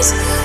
days.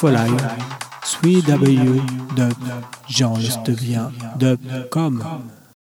Infolive www.jeanlestevien.com